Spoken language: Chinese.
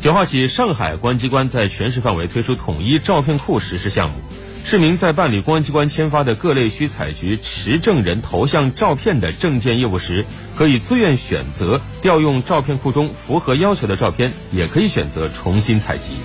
九号起上海公安机关在全市范围推出统一照片库实施项目。市民在办理公安机关签发的各类需采集持证人头像照片的证件业务时可以自愿选择调用照片库中符合要求的照片也可以选择重新采集。